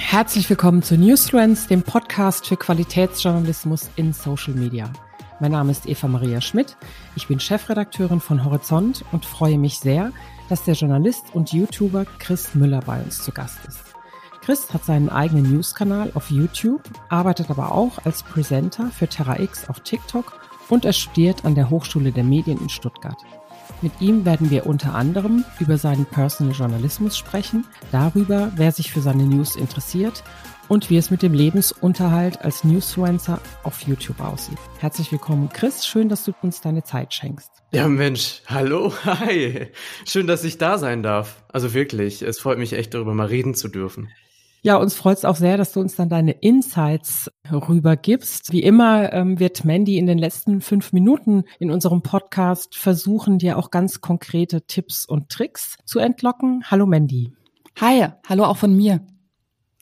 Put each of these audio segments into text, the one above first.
Herzlich willkommen zu Newsfriends, dem Podcast für Qualitätsjournalismus in Social Media. Mein Name ist Eva Maria Schmidt. Ich bin Chefredakteurin von Horizont und freue mich sehr, dass der Journalist und YouTuber Chris Müller bei uns zu Gast ist. Chris hat seinen eigenen News-Kanal auf YouTube, arbeitet aber auch als Presenter für Terra X auf TikTok und er studiert an der Hochschule der Medien in Stuttgart. Mit ihm werden wir unter anderem über seinen Personal Journalismus sprechen, darüber, wer sich für seine News interessiert und wie es mit dem Lebensunterhalt als Newsfluencer auf YouTube aussieht. Herzlich willkommen, Chris. Schön, dass du uns deine Zeit schenkst. Ja, Mensch, hallo, hi. Schön, dass ich da sein darf. Also wirklich, es freut mich echt, darüber mal reden zu dürfen. Ja, uns freut es auch sehr, dass du uns dann deine Insights rübergibst. Wie immer ähm, wird Mandy in den letzten fünf Minuten in unserem Podcast versuchen, dir auch ganz konkrete Tipps und Tricks zu entlocken. Hallo Mandy. Hi, hallo auch von mir.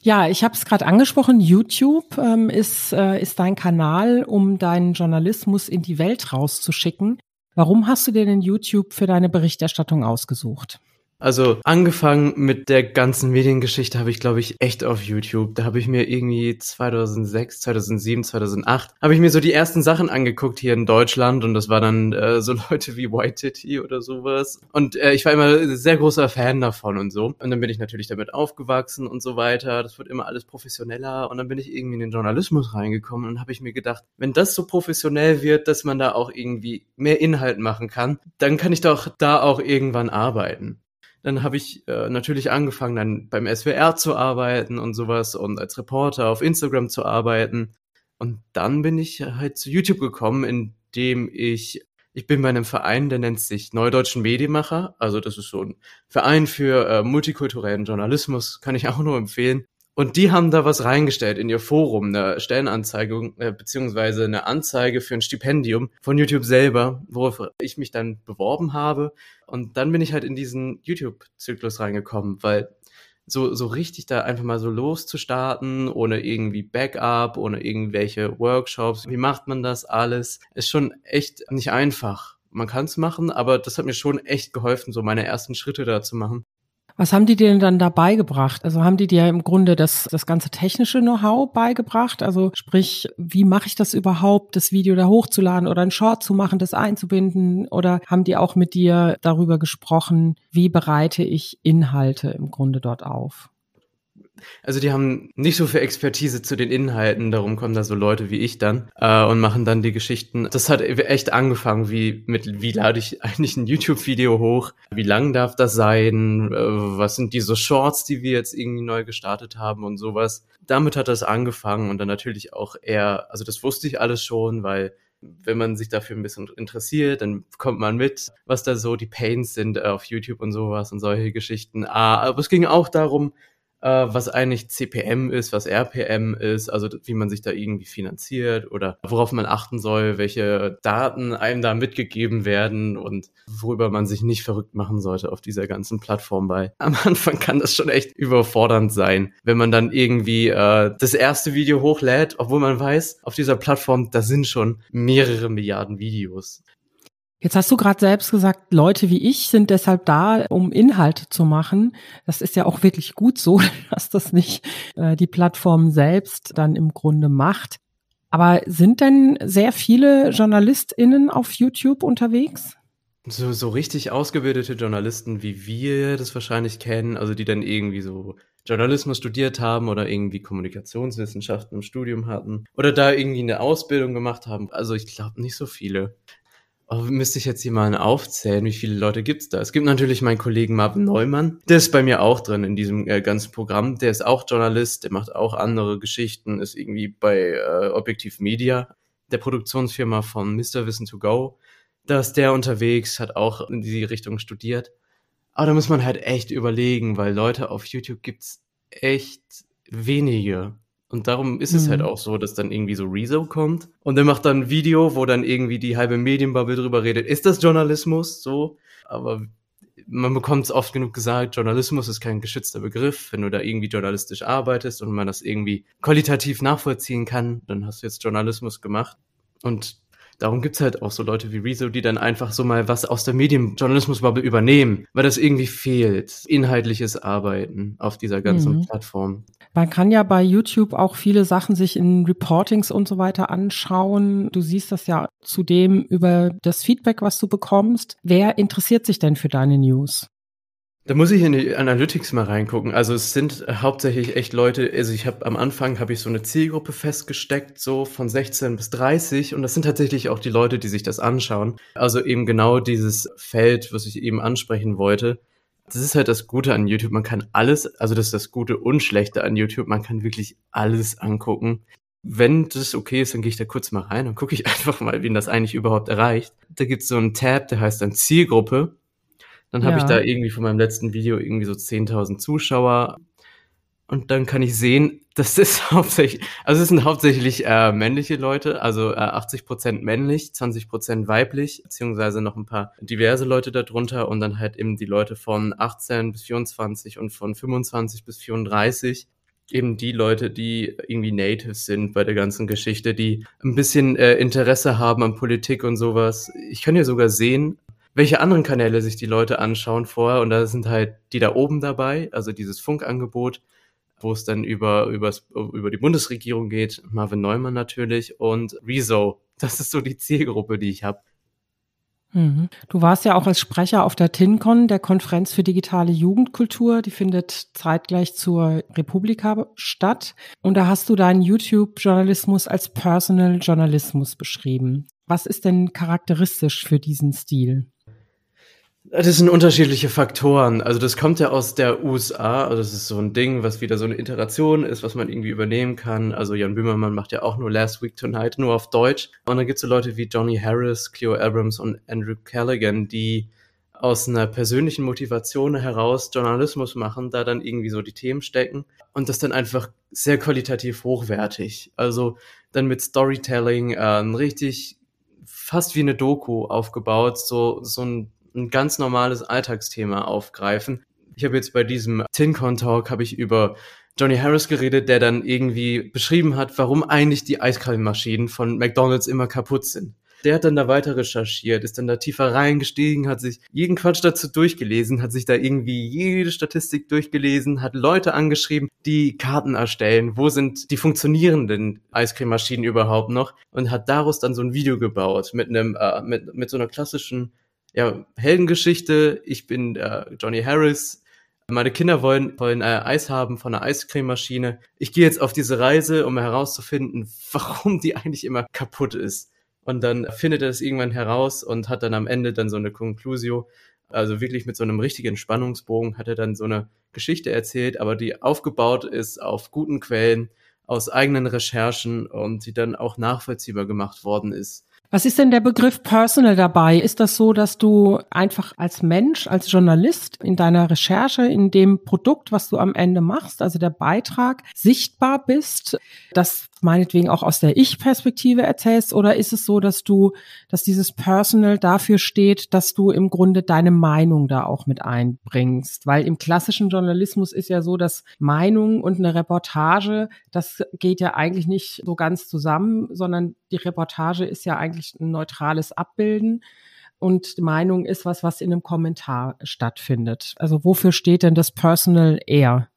Ja, ich habe es gerade angesprochen. YouTube ähm, ist, äh, ist dein Kanal, um deinen Journalismus in die Welt rauszuschicken. Warum hast du dir denn YouTube für deine Berichterstattung ausgesucht? Also angefangen mit der ganzen Mediengeschichte habe ich, glaube ich, echt auf YouTube. Da habe ich mir irgendwie 2006, 2007, 2008 habe ich mir so die ersten Sachen angeguckt hier in Deutschland und das war dann äh, so Leute wie White Titty oder sowas. Und äh, ich war immer sehr großer Fan davon und so. Und dann bin ich natürlich damit aufgewachsen und so weiter. Das wird immer alles professioneller und dann bin ich irgendwie in den Journalismus reingekommen und habe ich mir gedacht, wenn das so professionell wird, dass man da auch irgendwie mehr Inhalt machen kann, dann kann ich doch da auch irgendwann arbeiten. Dann habe ich äh, natürlich angefangen, dann beim SWR zu arbeiten und sowas und als Reporter auf Instagram zu arbeiten. Und dann bin ich halt zu YouTube gekommen, indem ich ich bin bei einem Verein, der nennt sich Neudeutschen Medienmacher. Also das ist so ein Verein für äh, multikulturellen Journalismus, kann ich auch nur empfehlen. Und die haben da was reingestellt in ihr Forum, eine Stellenanzeige äh, beziehungsweise eine Anzeige für ein Stipendium von YouTube selber, worauf ich mich dann beworben habe. Und dann bin ich halt in diesen YouTube-Zyklus reingekommen, weil so, so richtig da einfach mal so loszustarten, ohne irgendwie Backup, ohne irgendwelche Workshops. Wie macht man das alles? Ist schon echt nicht einfach. Man kann es machen, aber das hat mir schon echt geholfen, so meine ersten Schritte da zu machen. Was haben die dir denn dann da beigebracht? Also haben die dir im Grunde das, das ganze technische Know-how beigebracht? Also sprich, wie mache ich das überhaupt, das Video da hochzuladen oder ein Short zu machen, das einzubinden? Oder haben die auch mit dir darüber gesprochen, wie bereite ich Inhalte im Grunde dort auf? Also die haben nicht so viel Expertise zu den Inhalten, darum kommen da so Leute wie ich dann äh, und machen dann die Geschichten. Das hat echt angefangen, wie mit wie lade ich eigentlich ein YouTube-Video hoch, wie lang darf das sein, äh, was sind diese Shorts, die wir jetzt irgendwie neu gestartet haben und sowas. Damit hat das angefangen und dann natürlich auch eher, also das wusste ich alles schon, weil wenn man sich dafür ein bisschen interessiert, dann kommt man mit, was da so die Pains sind äh, auf YouTube und sowas und solche Geschichten. Ah, aber es ging auch darum, äh, was eigentlich CPM ist, was RPM ist, also wie man sich da irgendwie finanziert oder worauf man achten soll, welche Daten einem da mitgegeben werden und worüber man sich nicht verrückt machen sollte auf dieser ganzen Plattform, weil am Anfang kann das schon echt überfordernd sein, wenn man dann irgendwie äh, das erste Video hochlädt, obwohl man weiß, auf dieser Plattform, da sind schon mehrere Milliarden Videos. Jetzt hast du gerade selbst gesagt, Leute wie ich sind deshalb da, um Inhalte zu machen. Das ist ja auch wirklich gut so, dass das nicht äh, die Plattform selbst dann im Grunde macht. Aber sind denn sehr viele JournalistInnen auf YouTube unterwegs? So, so richtig ausgebildete Journalisten, wie wir das wahrscheinlich kennen, also die dann irgendwie so Journalismus studiert haben oder irgendwie Kommunikationswissenschaften im Studium hatten oder da irgendwie eine Ausbildung gemacht haben. Also ich glaube nicht so viele. Oh, müsste ich jetzt hier mal aufzählen, wie viele Leute gibt's da? Es gibt natürlich meinen Kollegen Marvin Neumann, der ist bei mir auch drin in diesem äh, ganzen Programm. Der ist auch Journalist, der macht auch andere Geschichten, ist irgendwie bei äh, Objektiv Media, der Produktionsfirma von Mr. Wissen to Go. Da ist der unterwegs, hat auch in die Richtung studiert. Aber da muss man halt echt überlegen, weil Leute auf YouTube gibt's echt wenige. Und darum ist es halt mhm. auch so, dass dann irgendwie so Rezo kommt und der macht dann ein Video, wo dann irgendwie die halbe Medienbubble drüber redet. Ist das Journalismus? So. Aber man bekommt es oft genug gesagt, Journalismus ist kein geschützter Begriff. Wenn du da irgendwie journalistisch arbeitest und man das irgendwie qualitativ nachvollziehen kann, dann hast du jetzt Journalismus gemacht. Und Darum gibt's halt auch so Leute wie Rezo, die dann einfach so mal was aus der Medienjournalismusbubble übernehmen, weil das irgendwie fehlt. Inhaltliches Arbeiten auf dieser ganzen mhm. Plattform. Man kann ja bei YouTube auch viele Sachen sich in Reportings und so weiter anschauen. Du siehst das ja zudem über das Feedback, was du bekommst. Wer interessiert sich denn für deine News? Da muss ich in die Analytics mal reingucken. Also es sind hauptsächlich echt Leute, also ich habe am Anfang habe ich so eine Zielgruppe festgesteckt, so von 16 bis 30 und das sind tatsächlich auch die Leute, die sich das anschauen. Also eben genau dieses Feld, was ich eben ansprechen wollte. Das ist halt das Gute an YouTube. Man kann alles, also das ist das Gute und Schlechte an YouTube. Man kann wirklich alles angucken. Wenn das okay ist, dann gehe ich da kurz mal rein und gucke ich einfach mal, wen das eigentlich überhaupt erreicht. Da gibt es so einen Tab, der heißt dann Zielgruppe. Dann habe ja. ich da irgendwie von meinem letzten Video irgendwie so 10.000 Zuschauer. Und dann kann ich sehen, das ist hauptsächlich, also es sind hauptsächlich äh, männliche Leute, also äh, 80% männlich, 20% weiblich, beziehungsweise noch ein paar diverse Leute darunter und dann halt eben die Leute von 18 bis 24 und von 25 bis 34 eben die Leute, die irgendwie Natives sind bei der ganzen Geschichte, die ein bisschen äh, Interesse haben an Politik und sowas. Ich kann ja sogar sehen, welche anderen Kanäle sich die Leute anschauen vorher. Und da sind halt die da oben dabei, also dieses Funkangebot, wo es dann über, übers, über die Bundesregierung geht, Marvin Neumann natürlich und Rezo. Das ist so die Zielgruppe, die ich habe. Mhm. Du warst ja auch als Sprecher auf der TINCON, der Konferenz für digitale Jugendkultur. Die findet zeitgleich zur Republika statt. Und da hast du deinen YouTube-Journalismus als Personal Journalismus beschrieben. Was ist denn charakteristisch für diesen Stil? Das sind unterschiedliche Faktoren. Also das kommt ja aus der USA. Also das ist so ein Ding, was wieder so eine Iteration ist, was man irgendwie übernehmen kann. Also Jan Böhmermann macht ja auch nur Last Week Tonight, nur auf Deutsch. Und dann gibt es so Leute wie Johnny Harris, Cleo Abrams und Andrew Callaghan, die aus einer persönlichen Motivation heraus Journalismus machen, da dann irgendwie so die Themen stecken und das dann einfach sehr qualitativ hochwertig. Also dann mit Storytelling, äh, richtig fast wie eine Doku aufgebaut, so, so ein ein ganz normales Alltagsthema aufgreifen. Ich habe jetzt bei diesem TinCon Talk habe ich über Johnny Harris geredet, der dann irgendwie beschrieben hat, warum eigentlich die Eiscrememaschinen von McDonald's immer kaputt sind. Der hat dann da weiter recherchiert, ist dann da tiefer reingestiegen, hat sich jeden Quatsch dazu durchgelesen, hat sich da irgendwie jede Statistik durchgelesen, hat Leute angeschrieben, die Karten erstellen, wo sind die funktionierenden Eiscrememaschinen überhaupt noch und hat daraus dann so ein Video gebaut mit einem äh, mit mit so einer klassischen ja, Heldengeschichte. Ich bin äh, Johnny Harris. Meine Kinder wollen, wollen äh, Eis haben von einer Eiscrememaschine. Ich gehe jetzt auf diese Reise, um herauszufinden, warum die eigentlich immer kaputt ist. Und dann findet er es irgendwann heraus und hat dann am Ende dann so eine Conclusio. Also wirklich mit so einem richtigen Spannungsbogen hat er dann so eine Geschichte erzählt, aber die aufgebaut ist auf guten Quellen, aus eigenen Recherchen und die dann auch nachvollziehbar gemacht worden ist. Was ist denn der Begriff Personal dabei? Ist das so, dass du einfach als Mensch, als Journalist in deiner Recherche, in dem Produkt, was du am Ende machst, also der Beitrag, sichtbar bist, das meinetwegen auch aus der Ich-Perspektive erzählst? Oder ist es so, dass du, dass dieses Personal dafür steht, dass du im Grunde deine Meinung da auch mit einbringst? Weil im klassischen Journalismus ist ja so, dass Meinung und eine Reportage, das geht ja eigentlich nicht so ganz zusammen, sondern die Reportage ist ja eigentlich ein neutrales Abbilden. Und Meinung ist was, was in einem Kommentar stattfindet. Also wofür steht denn das Personal eher?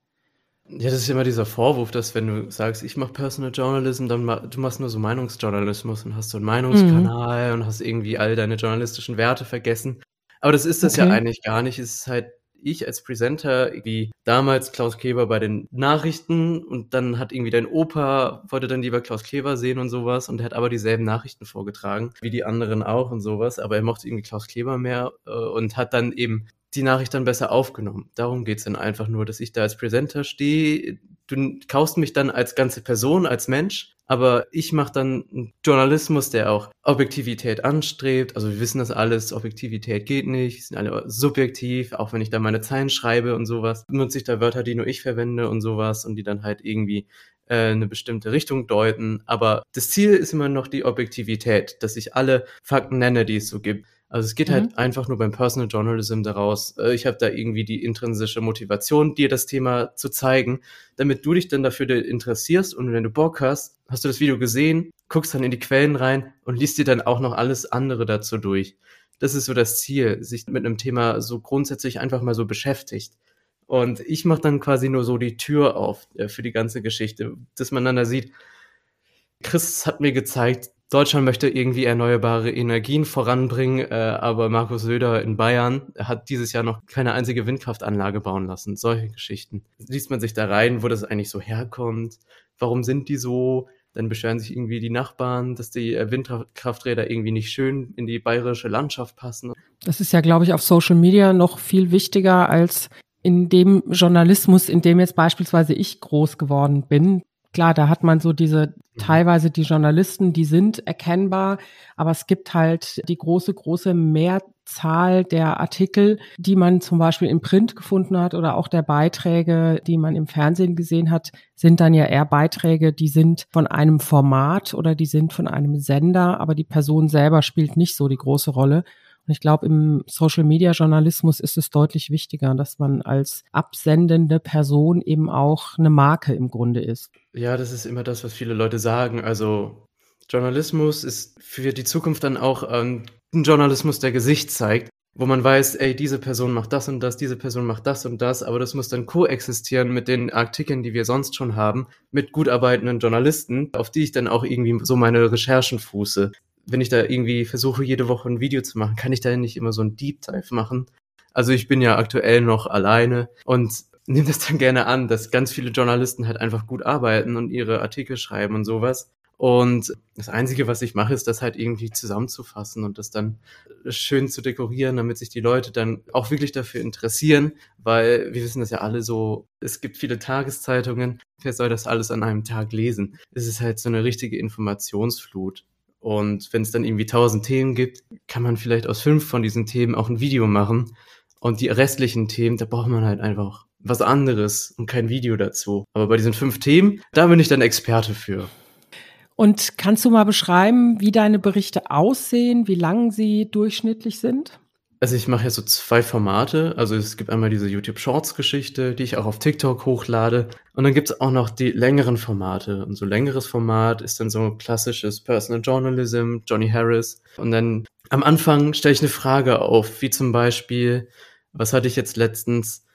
Ja, das ist immer dieser Vorwurf, dass wenn du sagst, ich mache Personal Journalism, dann ma du machst nur so Meinungsjournalismus und hast so einen Meinungskanal mhm. und hast irgendwie all deine journalistischen Werte vergessen. Aber das ist das okay. ja eigentlich gar nicht. Es ist halt ich als Presenter, wie damals Klaus Kleber bei den Nachrichten und dann hat irgendwie dein Opa, wollte dann lieber Klaus Kleber sehen und sowas und er hat aber dieselben Nachrichten vorgetragen, wie die anderen auch und sowas, aber er mochte irgendwie Klaus Kleber mehr äh, und hat dann eben die Nachricht dann besser aufgenommen. Darum geht's dann einfach nur, dass ich da als Presenter stehe. Du kaufst mich dann als ganze Person, als Mensch, aber ich mache dann Journalismus, der auch Objektivität anstrebt. Also wir wissen das alles, Objektivität geht nicht, sind alle subjektiv, auch wenn ich da meine Zeilen schreibe und sowas, nutze ich da Wörter, die nur ich verwende und sowas und die dann halt irgendwie äh, eine bestimmte Richtung deuten. Aber das Ziel ist immer noch die Objektivität, dass ich alle Fakten nenne, die es so gibt. Also es geht halt mhm. halt einfach nur beim Personal Journalism daraus. Äh, ich habe da irgendwie die intrinsische Motivation, dir das Thema zu zeigen, damit du dich dann dafür interessierst und wenn du Bock hast, hast du das Video gesehen, guckst dann in die Quellen rein und liest dir dann auch noch alles andere dazu durch. Das ist so das Ziel, sich mit einem Thema so grundsätzlich einfach mal so beschäftigt. Und ich mache dann quasi nur so die Tür auf äh, für die ganze Geschichte, dass man dann da sieht, Chris hat mir gezeigt, Deutschland möchte irgendwie erneuerbare Energien voranbringen, äh, aber Markus Söder in Bayern hat dieses Jahr noch keine einzige Windkraftanlage bauen lassen. Solche Geschichten. Liest man sich da rein, wo das eigentlich so herkommt? Warum sind die so? Dann beschweren sich irgendwie die Nachbarn, dass die äh, Windkrafträder irgendwie nicht schön in die bayerische Landschaft passen. Das ist ja, glaube ich, auf Social Media noch viel wichtiger als in dem Journalismus, in dem jetzt beispielsweise ich groß geworden bin. Klar, da hat man so diese Mhm. teilweise die Journalisten, die sind erkennbar, aber es gibt halt die große, große Mehrzahl der Artikel, die man zum Beispiel im Print gefunden hat oder auch der Beiträge, die man im Fernsehen gesehen hat, sind dann ja eher Beiträge, die sind von einem Format oder die sind von einem Sender, aber die Person selber spielt nicht so die große Rolle. Und ich glaube, im Social-Media-Journalismus ist es deutlich wichtiger, dass man als absendende Person eben auch eine Marke im Grunde ist. Ja, das ist immer das, was viele Leute sagen. Also Journalismus ist für die Zukunft dann auch ähm, ein Journalismus, der Gesicht zeigt, wo man weiß, ey, diese Person macht das und das, diese Person macht das und das, aber das muss dann koexistieren mit den Artikeln, die wir sonst schon haben, mit gut arbeitenden Journalisten, auf die ich dann auch irgendwie so meine Recherchen fuße wenn ich da irgendwie versuche, jede Woche ein Video zu machen, kann ich da nicht immer so ein Deep Dive machen. Also ich bin ja aktuell noch alleine und nehme das dann gerne an, dass ganz viele Journalisten halt einfach gut arbeiten und ihre Artikel schreiben und sowas. Und das Einzige, was ich mache, ist das halt irgendwie zusammenzufassen und das dann schön zu dekorieren, damit sich die Leute dann auch wirklich dafür interessieren, weil wir wissen das ja alle so, es gibt viele Tageszeitungen, wer soll das alles an einem Tag lesen? Es ist halt so eine richtige Informationsflut. Und wenn es dann irgendwie tausend Themen gibt, kann man vielleicht aus fünf von diesen Themen auch ein Video machen. Und die restlichen Themen, da braucht man halt einfach was anderes und kein Video dazu. Aber bei diesen fünf Themen, da bin ich dann Experte für. Und kannst du mal beschreiben, wie deine Berichte aussehen, wie lang sie durchschnittlich sind? Also ich mache ja so zwei Formate. Also es gibt einmal diese YouTube Shorts Geschichte, die ich auch auf TikTok hochlade. Und dann gibt es auch noch die längeren Formate. Und so längeres Format ist dann so klassisches Personal Journalism, Johnny Harris. Und dann am Anfang stelle ich eine Frage auf, wie zum Beispiel, was hatte ich jetzt letztens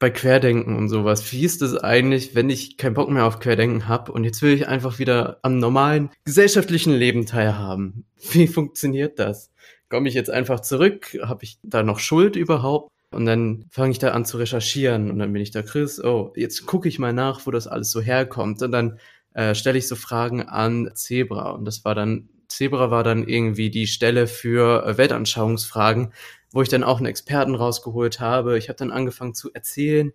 bei Querdenken und sowas? Wie ist es eigentlich, wenn ich keinen Bock mehr auf Querdenken habe und jetzt will ich einfach wieder am normalen gesellschaftlichen Leben teilhaben? Wie funktioniert das? Komme ich jetzt einfach zurück? Habe ich da noch Schuld überhaupt? Und dann fange ich da an zu recherchieren und dann bin ich da, Chris, oh, jetzt gucke ich mal nach, wo das alles so herkommt. Und dann äh, stelle ich so Fragen an Zebra. Und das war dann, Zebra war dann irgendwie die Stelle für äh, Weltanschauungsfragen, wo ich dann auch einen Experten rausgeholt habe. Ich habe dann angefangen zu erzählen.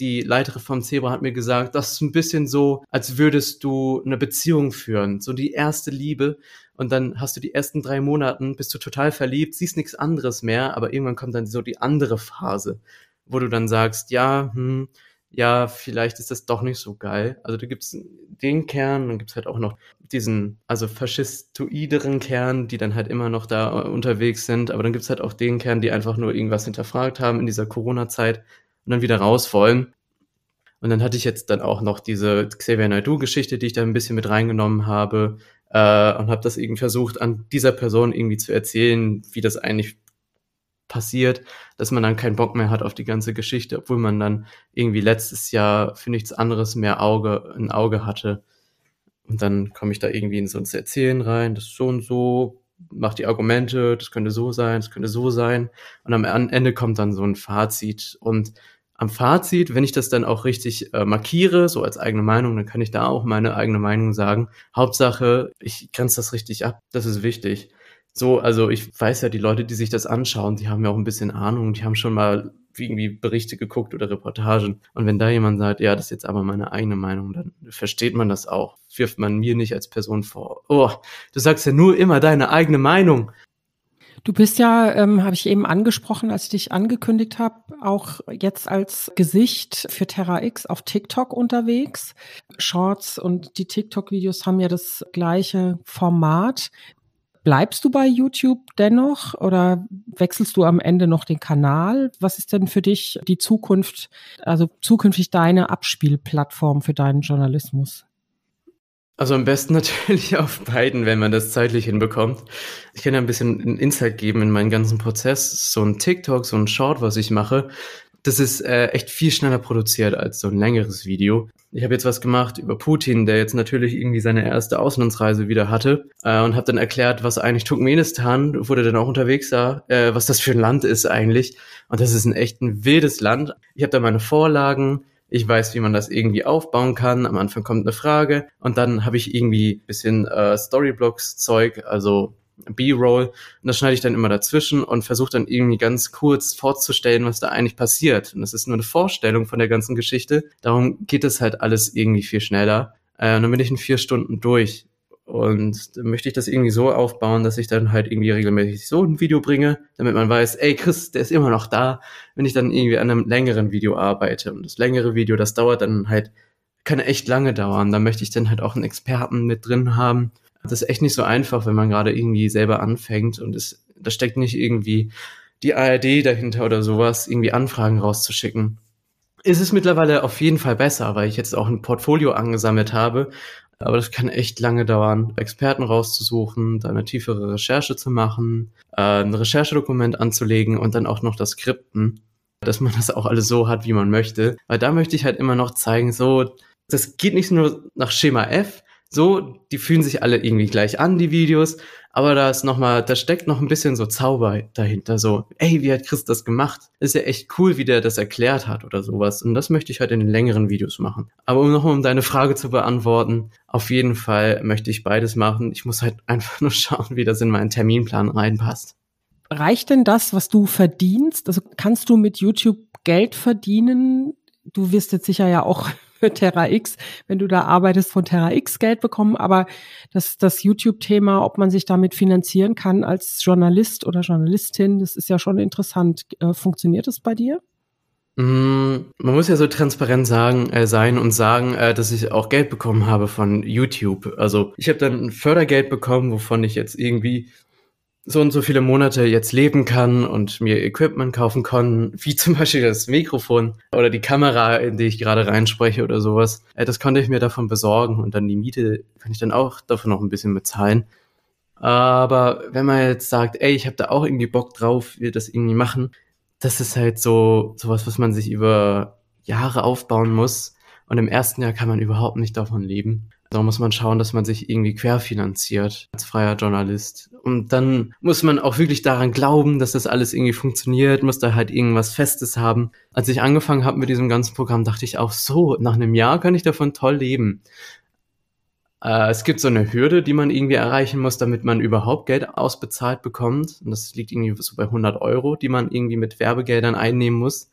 Die Leiterin vom Zebra hat mir gesagt, das ist ein bisschen so, als würdest du eine Beziehung führen, so die erste Liebe und dann hast du die ersten drei Monaten, bist du total verliebt, siehst nichts anderes mehr, aber irgendwann kommt dann so die andere Phase, wo du dann sagst, ja, hm, ja, vielleicht ist das doch nicht so geil. Also du gibt's den Kern, dann gibt's halt auch noch diesen, also faschistoideren Kern, die dann halt immer noch da äh, unterwegs sind, aber dann gibt's halt auch den Kern, die einfach nur irgendwas hinterfragt haben in dieser Corona-Zeit und dann wieder raus wollen. Und dann hatte ich jetzt dann auch noch diese Xavier Naidoo-Geschichte, die ich da ein bisschen mit reingenommen habe, äh, und habe das irgendwie versucht, an dieser Person irgendwie zu erzählen, wie das eigentlich passiert, dass man dann keinen Bock mehr hat auf die ganze Geschichte, obwohl man dann irgendwie letztes Jahr für nichts anderes mehr Auge, ein Auge hatte. Und dann komme ich da irgendwie in so ein Erzählen rein, das so und so, macht die Argumente, das könnte so sein, das könnte so sein. Und am Ende kommt dann so ein Fazit. Und am Fazit, wenn ich das dann auch richtig äh, markiere, so als eigene Meinung, dann kann ich da auch meine eigene Meinung sagen. Hauptsache, ich grenze das richtig ab. Das ist wichtig. So, also ich weiß ja, die Leute, die sich das anschauen, die haben ja auch ein bisschen Ahnung, die haben schon mal irgendwie Berichte geguckt oder Reportagen. Und wenn da jemand sagt, ja, das ist jetzt aber meine eigene Meinung, dann versteht man das auch. Wirft man mir nicht als Person vor, oh, du sagst ja nur immer deine eigene Meinung. Du bist ja, ähm, habe ich eben angesprochen, als ich dich angekündigt habe, auch jetzt als Gesicht für Terra X auf TikTok unterwegs. Shorts und die TikTok-Videos haben ja das gleiche Format. Bleibst du bei YouTube dennoch oder wechselst du am Ende noch den Kanal? Was ist denn für dich die Zukunft, also zukünftig deine Abspielplattform für deinen Journalismus? Also am besten natürlich auf beiden, wenn man das zeitlich hinbekommt. Ich kann ja ein bisschen einen Insight geben in meinen ganzen Prozess. So ein TikTok, so ein Short, was ich mache, das ist äh, echt viel schneller produziert als so ein längeres Video. Ich habe jetzt was gemacht über Putin, der jetzt natürlich irgendwie seine erste Auslandsreise wieder hatte äh, und habe dann erklärt, was eigentlich Turkmenistan, wurde dann auch unterwegs da, äh, was das für ein Land ist eigentlich. Und das ist ein echt ein wildes Land. Ich habe da meine Vorlagen, ich weiß, wie man das irgendwie aufbauen kann. Am Anfang kommt eine Frage und dann habe ich irgendwie bisschen äh, Storyblocks-Zeug, also B-Roll. Und das schneide ich dann immer dazwischen und versuche dann irgendwie ganz kurz vorzustellen, was da eigentlich passiert. Und das ist nur eine Vorstellung von der ganzen Geschichte. Darum geht es halt alles irgendwie viel schneller. Äh, und dann bin ich in vier Stunden durch. Und dann möchte ich das irgendwie so aufbauen, dass ich dann halt irgendwie regelmäßig so ein Video bringe, damit man weiß, ey Chris, der ist immer noch da, wenn ich dann irgendwie an einem längeren Video arbeite. Und das längere Video, das dauert dann halt, kann echt lange dauern. Da möchte ich dann halt auch einen Experten mit drin haben, das ist echt nicht so einfach, wenn man gerade irgendwie selber anfängt und es, da steckt nicht irgendwie die ARD dahinter oder sowas, irgendwie Anfragen rauszuschicken. Ist es mittlerweile auf jeden Fall besser, weil ich jetzt auch ein Portfolio angesammelt habe. Aber das kann echt lange dauern, Experten rauszusuchen, da eine tiefere Recherche zu machen, äh, ein Recherchedokument anzulegen und dann auch noch das Skripten, dass man das auch alles so hat, wie man möchte. Weil da möchte ich halt immer noch zeigen, so, das geht nicht nur nach Schema F, so, die fühlen sich alle irgendwie gleich an, die Videos, aber da ist noch mal, da steckt noch ein bisschen so Zauber dahinter, so, ey, wie hat Chris das gemacht? Ist ja echt cool, wie der das erklärt hat oder sowas und das möchte ich halt in längeren Videos machen. Aber um noch um deine Frage zu beantworten, auf jeden Fall möchte ich beides machen. Ich muss halt einfach nur schauen, wie das in meinen Terminplan reinpasst. Reicht denn das, was du verdienst? Also kannst du mit YouTube Geld verdienen? Du wirst jetzt sicher ja auch für Terra X, wenn du da arbeitest, von Terra X Geld bekommen. Aber das, das YouTube-Thema, ob man sich damit finanzieren kann als Journalist oder Journalistin, das ist ja schon interessant. Äh, funktioniert das bei dir? Mm, man muss ja so transparent sagen, äh, sein und sagen, äh, dass ich auch Geld bekommen habe von YouTube. Also ich habe dann Fördergeld bekommen, wovon ich jetzt irgendwie so und so viele Monate jetzt leben kann und mir Equipment kaufen kann, wie zum Beispiel das Mikrofon oder die Kamera, in die ich gerade reinspreche oder sowas. Äh, das konnte ich mir davon besorgen und dann die Miete kann ich dann auch davon noch ein bisschen bezahlen. Aber wenn man jetzt sagt, ey, ich habe da auch irgendwie Bock drauf, wir das irgendwie machen, das ist halt so sowas, was man sich über Jahre aufbauen muss. Und im ersten Jahr kann man überhaupt nicht davon leben. Da muss man schauen, dass man sich irgendwie querfinanziert als freier Journalist. Und dann muss man auch wirklich daran glauben, dass das alles irgendwie funktioniert, muss da halt irgendwas Festes haben. Als ich angefangen habe mit diesem ganzen Programm, dachte ich auch so, nach einem Jahr kann ich davon toll leben. Äh, es gibt so eine Hürde, die man irgendwie erreichen muss, damit man überhaupt Geld ausbezahlt bekommt. Und das liegt irgendwie so bei 100 Euro, die man irgendwie mit Werbegeldern einnehmen muss.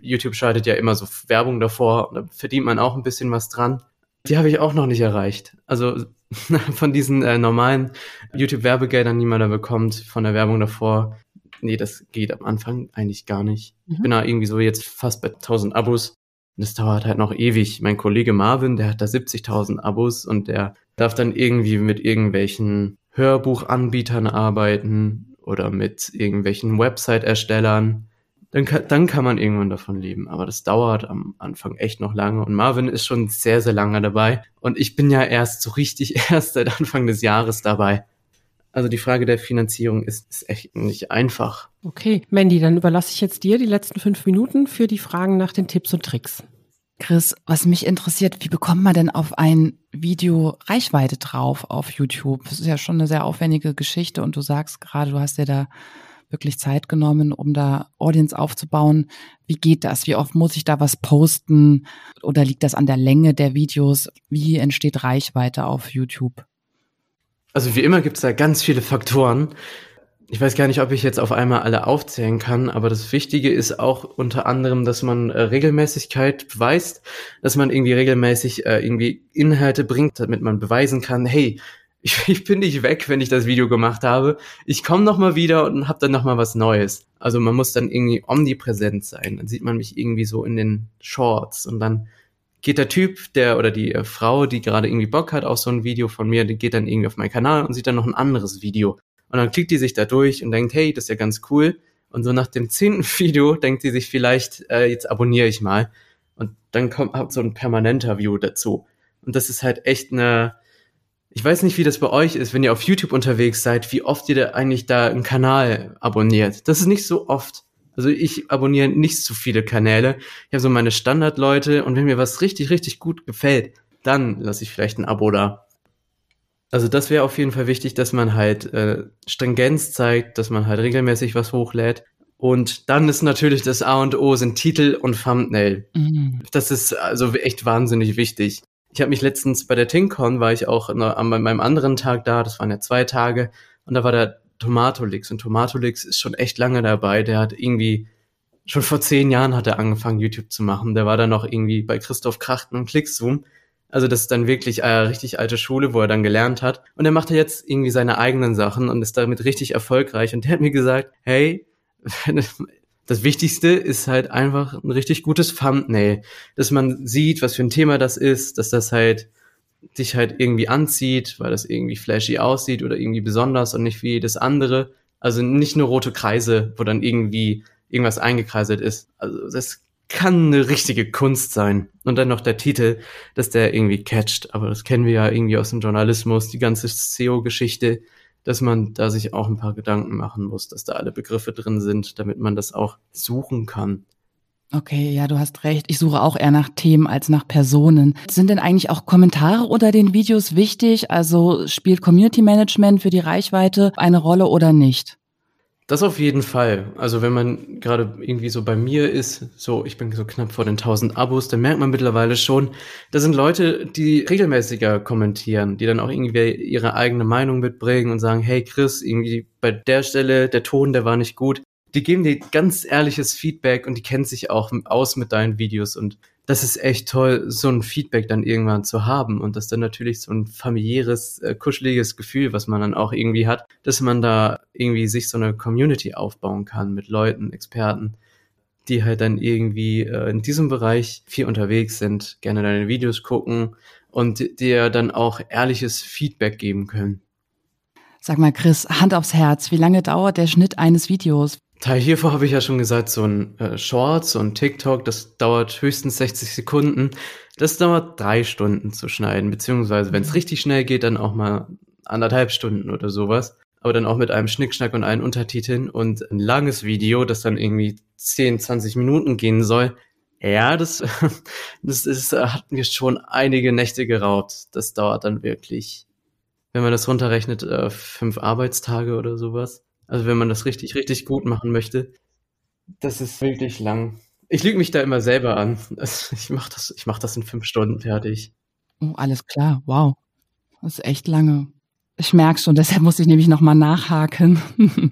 YouTube schaltet ja immer so Werbung davor, da verdient man auch ein bisschen was dran. Die habe ich auch noch nicht erreicht. Also von diesen äh, normalen YouTube-Werbegeldern, die man da bekommt, von der Werbung davor, nee, das geht am Anfang eigentlich gar nicht. Mhm. Ich bin da irgendwie so jetzt fast bei 1000 Abos. Und das dauert halt noch ewig. Mein Kollege Marvin, der hat da 70.000 Abos und der darf dann irgendwie mit irgendwelchen Hörbuchanbietern arbeiten oder mit irgendwelchen Website-Erstellern dann kann, dann kann man irgendwann davon leben. Aber das dauert am Anfang echt noch lange. Und Marvin ist schon sehr, sehr lange dabei. Und ich bin ja erst so richtig erst seit Anfang des Jahres dabei. Also die Frage der Finanzierung ist, ist echt nicht einfach. Okay, Mandy, dann überlasse ich jetzt dir die letzten fünf Minuten für die Fragen nach den Tipps und Tricks. Chris, was mich interessiert, wie bekommt man denn auf ein Video Reichweite drauf auf YouTube? Das ist ja schon eine sehr aufwendige Geschichte und du sagst gerade, du hast ja da wirklich Zeit genommen, um da Audience aufzubauen. Wie geht das? Wie oft muss ich da was posten? Oder liegt das an der Länge der Videos? Wie entsteht Reichweite auf YouTube? Also wie immer gibt es da ganz viele Faktoren. Ich weiß gar nicht, ob ich jetzt auf einmal alle aufzählen kann, aber das Wichtige ist auch unter anderem, dass man äh, Regelmäßigkeit beweist, dass man irgendwie regelmäßig äh, irgendwie Inhalte bringt, damit man beweisen kann, hey, ich, ich bin nicht weg, wenn ich das Video gemacht habe. Ich komme noch mal wieder und habe dann noch mal was Neues. Also man muss dann irgendwie omnipräsent sein. Dann sieht man mich irgendwie so in den Shorts und dann geht der Typ, der oder die äh, Frau, die gerade irgendwie Bock hat auf so ein Video von mir, die geht dann irgendwie auf meinen Kanal und sieht dann noch ein anderes Video. Und dann klickt die sich da durch und denkt, hey, das ist ja ganz cool. Und so nach dem zehnten Video denkt sie sich vielleicht, äh, jetzt abonniere ich mal. Und dann kommt halt so ein permanenter View dazu. Und das ist halt echt eine, ich weiß nicht, wie das bei euch ist, wenn ihr auf YouTube unterwegs seid, wie oft ihr da eigentlich da einen Kanal abonniert. Das ist nicht so oft. Also ich abonniere nicht so viele Kanäle. Ich habe so meine Standardleute und wenn mir was richtig, richtig gut gefällt, dann lasse ich vielleicht ein Abo da. Also das wäre auf jeden Fall wichtig, dass man halt äh, Stringenz zeigt, dass man halt regelmäßig was hochlädt. Und dann ist natürlich das A und O sind Titel und Thumbnail. Mhm. Das ist also echt wahnsinnig wichtig. Ich habe mich letztens bei der TinkCon, war ich auch an meinem anderen Tag da, das waren ja zwei Tage, und da war der Tomatolix. Und Tomatolix ist schon echt lange dabei. Der hat irgendwie, schon vor zehn Jahren hat er angefangen, YouTube zu machen. Der war dann noch irgendwie bei Christoph Krachten und Clickzoom. Also das ist dann wirklich eine richtig alte Schule, wo er dann gelernt hat. Und er macht ja jetzt irgendwie seine eigenen Sachen und ist damit richtig erfolgreich. Und der hat mir gesagt, hey, das Wichtigste ist halt einfach ein richtig gutes Thumbnail, dass man sieht, was für ein Thema das ist, dass das halt dich halt irgendwie anzieht, weil das irgendwie flashy aussieht oder irgendwie besonders und nicht wie das andere. Also nicht nur rote Kreise, wo dann irgendwie irgendwas eingekreiselt ist. Also das kann eine richtige Kunst sein. Und dann noch der Titel, dass der irgendwie catcht. Aber das kennen wir ja irgendwie aus dem Journalismus, die ganze SEO-Geschichte, dass man da sich auch ein paar Gedanken machen muss, dass da alle Begriffe drin sind, damit man das auch suchen kann. Okay, ja, du hast recht. Ich suche auch eher nach Themen als nach Personen. Sind denn eigentlich auch Kommentare unter den Videos wichtig? Also spielt Community Management für die Reichweite eine Rolle oder nicht? Das auf jeden Fall. Also wenn man gerade irgendwie so bei mir ist, so ich bin so knapp vor den 1000 Abos, dann merkt man mittlerweile schon, da sind Leute, die regelmäßiger kommentieren, die dann auch irgendwie ihre eigene Meinung mitbringen und sagen, hey Chris, irgendwie bei der Stelle der Ton, der war nicht gut die geben dir ganz ehrliches Feedback und die kennen sich auch aus mit deinen Videos und das ist echt toll, so ein Feedback dann irgendwann zu haben und das dann natürlich so ein familiäres, äh, kuscheliges Gefühl, was man dann auch irgendwie hat, dass man da irgendwie sich so eine Community aufbauen kann mit Leuten, Experten, die halt dann irgendwie äh, in diesem Bereich viel unterwegs sind, gerne deine Videos gucken und dir dann auch ehrliches Feedback geben können. Sag mal, Chris, Hand aufs Herz, wie lange dauert der Schnitt eines Videos? Teil hiervor habe ich ja schon gesagt, so ein äh, Short, so ein TikTok, das dauert höchstens 60 Sekunden. Das dauert drei Stunden zu schneiden, beziehungsweise wenn es mhm. richtig schnell geht, dann auch mal anderthalb Stunden oder sowas. Aber dann auch mit einem Schnickschnack und allen Untertiteln und ein langes Video, das dann irgendwie 10, 20 Minuten gehen soll. Ja, das, das ist, hat mir schon einige Nächte geraubt. Das dauert dann wirklich, wenn man das runterrechnet, äh, fünf Arbeitstage oder sowas. Also wenn man das richtig, richtig gut machen möchte, das ist wirklich lang. Ich lüge mich da immer selber an. Ich mache das, ich mach das in fünf Stunden fertig. Oh, alles klar, wow. Das ist echt lange. Ich merke schon, deshalb muss ich nämlich nochmal nachhaken.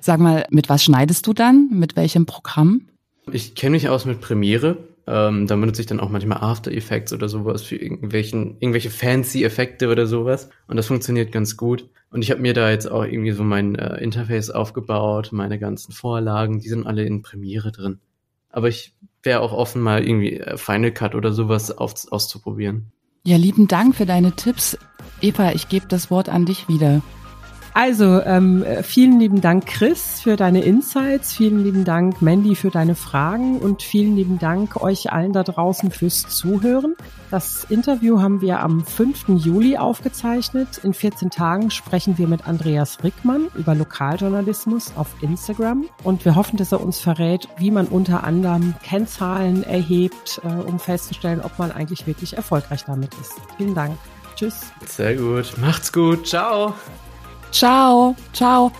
Sag mal, mit was schneidest du dann? Mit welchem Programm? Ich kenne mich aus mit Premiere. Ähm, da benutze ich dann auch manchmal After Effects oder sowas für irgendwelchen, irgendwelche fancy Effekte oder sowas. Und das funktioniert ganz gut. Und ich habe mir da jetzt auch irgendwie so mein äh, Interface aufgebaut, meine ganzen Vorlagen, die sind alle in Premiere drin. Aber ich wäre auch offen, mal irgendwie äh, Final Cut oder sowas auf, auszuprobieren. Ja, lieben Dank für deine Tipps. Eva, ich gebe das Wort an dich wieder. Also ähm, vielen lieben Dank, Chris, für deine Insights. Vielen lieben Dank, Mandy, für deine Fragen und vielen lieben Dank euch allen da draußen fürs Zuhören. Das Interview haben wir am 5. Juli aufgezeichnet. In 14 Tagen sprechen wir mit Andreas Rickmann über Lokaljournalismus auf Instagram und wir hoffen, dass er uns verrät, wie man unter anderem Kennzahlen erhebt, äh, um festzustellen, ob man eigentlich wirklich erfolgreich damit ist. Vielen Dank. Tschüss. Sehr gut. Macht's gut. Ciao. Ciao, ciao.